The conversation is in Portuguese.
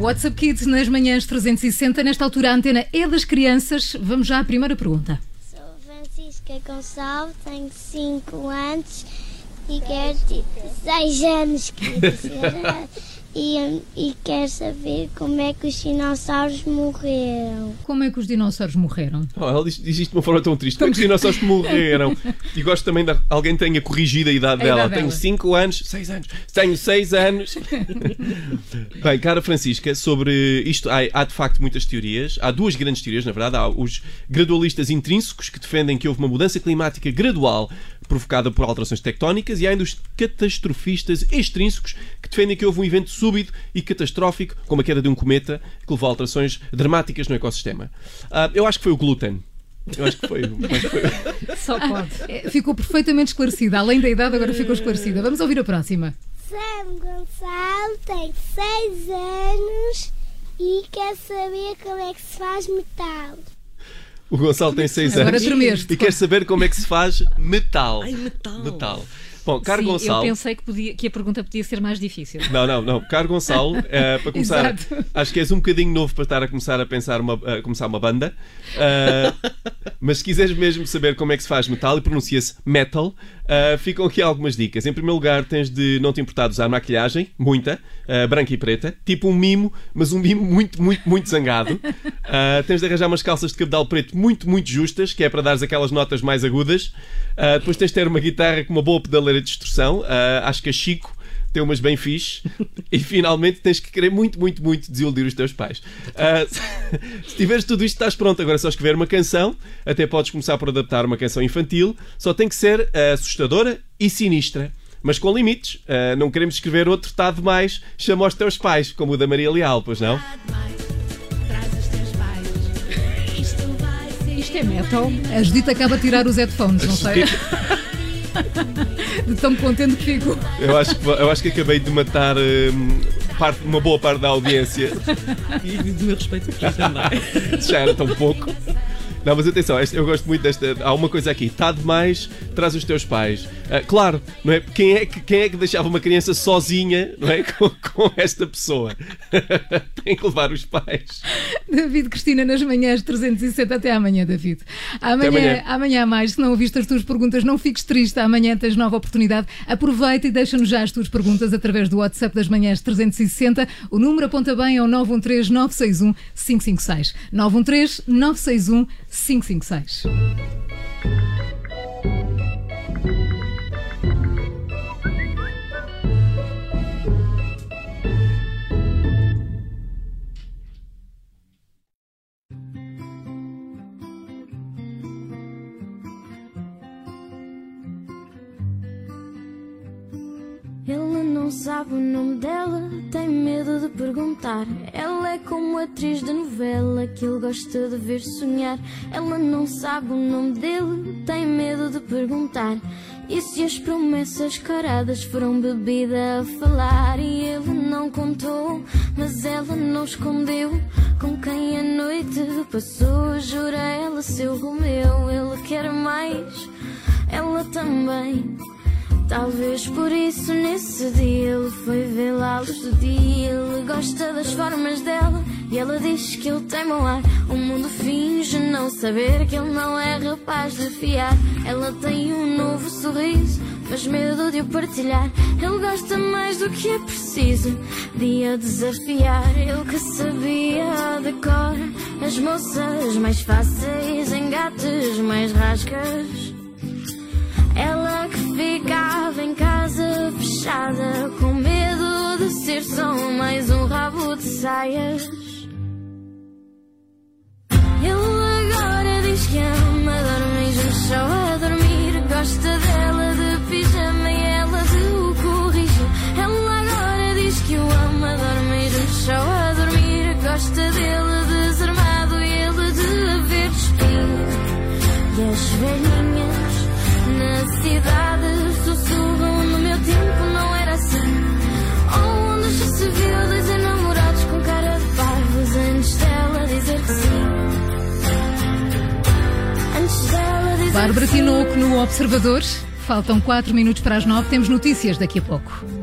o WhatsApp Kids nas manhãs 360. Nesta altura, a antena é das crianças. Vamos já à primeira pergunta. Sou Francisca Gonçalves, tenho 5 anos e quero ter 6 anos, e, e quero saber como é que os dinossauros morreram. Como é que os dinossauros morreram? Oh, ela diz, diz isto de uma forma tão triste. Como é que os dinossauros morreram? E gosto também de alguém tenha corrigido a idade A dela. idade Tenho dela. 5 anos, 6 anos, tenho 6 anos. Bem, cara Francisca, sobre isto há, há de facto muitas teorias. Há duas grandes teorias, na verdade. Há os gradualistas intrínsecos que defendem que houve uma mudança climática gradual provocada por alterações tectónicas e há ainda os catastrofistas extrínsecos que defendem que houve um evento súbito e catastrófico, como a queda de um cometa, que levou a alterações dramáticas no ecossistema. Ah, eu acho que foi o glúten. Eu acho que foi. acho que foi. Só pode. É, Ficou perfeitamente esclarecida. Além da idade, agora ficou esclarecida. Vamos ouvir a próxima. Sam Gonçalo tem 6 anos e quer saber como é que se faz metal. O Gonçalo tem 6 Agora anos e quer saber como é que se faz metal. Ai, metal. Metal. Bom, caro Sim, Gonçalo. eu pensei que, podia, que a pergunta podia ser mais difícil. Não, não, não. Caro Gonçalo, eh, para começar, Exato. acho que és um bocadinho novo para estar a começar a pensar uma, a começar uma banda. Eh, mas se quiseres mesmo saber como é que se faz metal e pronuncia-se metal, eh, ficam aqui algumas dicas. Em primeiro lugar, tens de não te importar de usar maquilhagem, muita, eh, branca e preta, tipo um mimo, mas um mimo muito, muito, muito zangado. Eh, tens de arranjar umas calças de cabedal preto muito, muito justas, que é para dares aquelas notas mais agudas. Depois tens de ter uma guitarra com uma boa pedaleira de distorção. Acho que a Chico tem umas bem fixe e finalmente tens que querer muito, muito, muito desiludir os teus pais. Ah, se tiveres tudo isto, estás pronto. Agora é só escrever uma canção, até podes começar por adaptar uma canção infantil, só tem que ser ah, assustadora e sinistra. Mas com limites, Ah, não queremos escrever outro tá demais, chama os teus pais, como o da Maria Leal, pois não? Isto é metal. A Judite acaba de tirar os headphones, não sei. De tão contente que fico. Eu acho que, eu acho que acabei de matar hum, parte, uma boa parte da audiência. E do meu respeito por também. já era tão pouco. Não, mas atenção, eu gosto muito desta. Há uma coisa aqui: está demais, traz os teus pais. Ah, claro, não é? Quem é, que, quem é que deixava uma criança sozinha não é? com, com esta pessoa? Tem que levar os pais. David Cristina nas manhãs 360. Até amanhã, David. Amanhã, amanhã. amanhã mais. Se não ouviste as tuas perguntas, não fiques triste. Amanhã tens nova oportunidade. Aproveita e deixa-nos já as tuas perguntas através do WhatsApp das manhãs 360. O número aponta bem ao 913 961 556. 913 961 556. 556. Ele não sabe o nome dela, tem medo de perguntar. Ela é como atriz de novela que ele gosta de ver sonhar. Ela não sabe o nome dele, tem medo de perguntar. E se as promessas caradas foram bebida a falar? E ele não contou, mas ela não escondeu. Com quem a noite passou, jura ela seu Romeu. Ele quer mais, ela também. Talvez por isso nesse dia ele foi vê-la à luz do dia. Ele gosta das formas dela e ela diz que ele tem mau ar. O mundo finge não saber que ele não é rapaz de fiar. Ela tem um novo sorriso, mas medo de o partilhar. Ele gosta mais do que é preciso de a desafiar. Ele que sabia de cor as moças mais fáceis, engates mais rascas. Ela que ficava casa fechada com medo de ser só mais um rabo de saias. Ele agora diz que ama, dorme mesmo só a dormir. Gosta dela de pijama e ela de o corrige. Ela agora diz que o ama, dorme mesmo só a dormir. Gosta dele desarmado e ele de ver despir. E as velhinhas na cidade Bárbara. Tinoco no Observador. Faltam 4 minutos para as 9. Temos notícias daqui a pouco.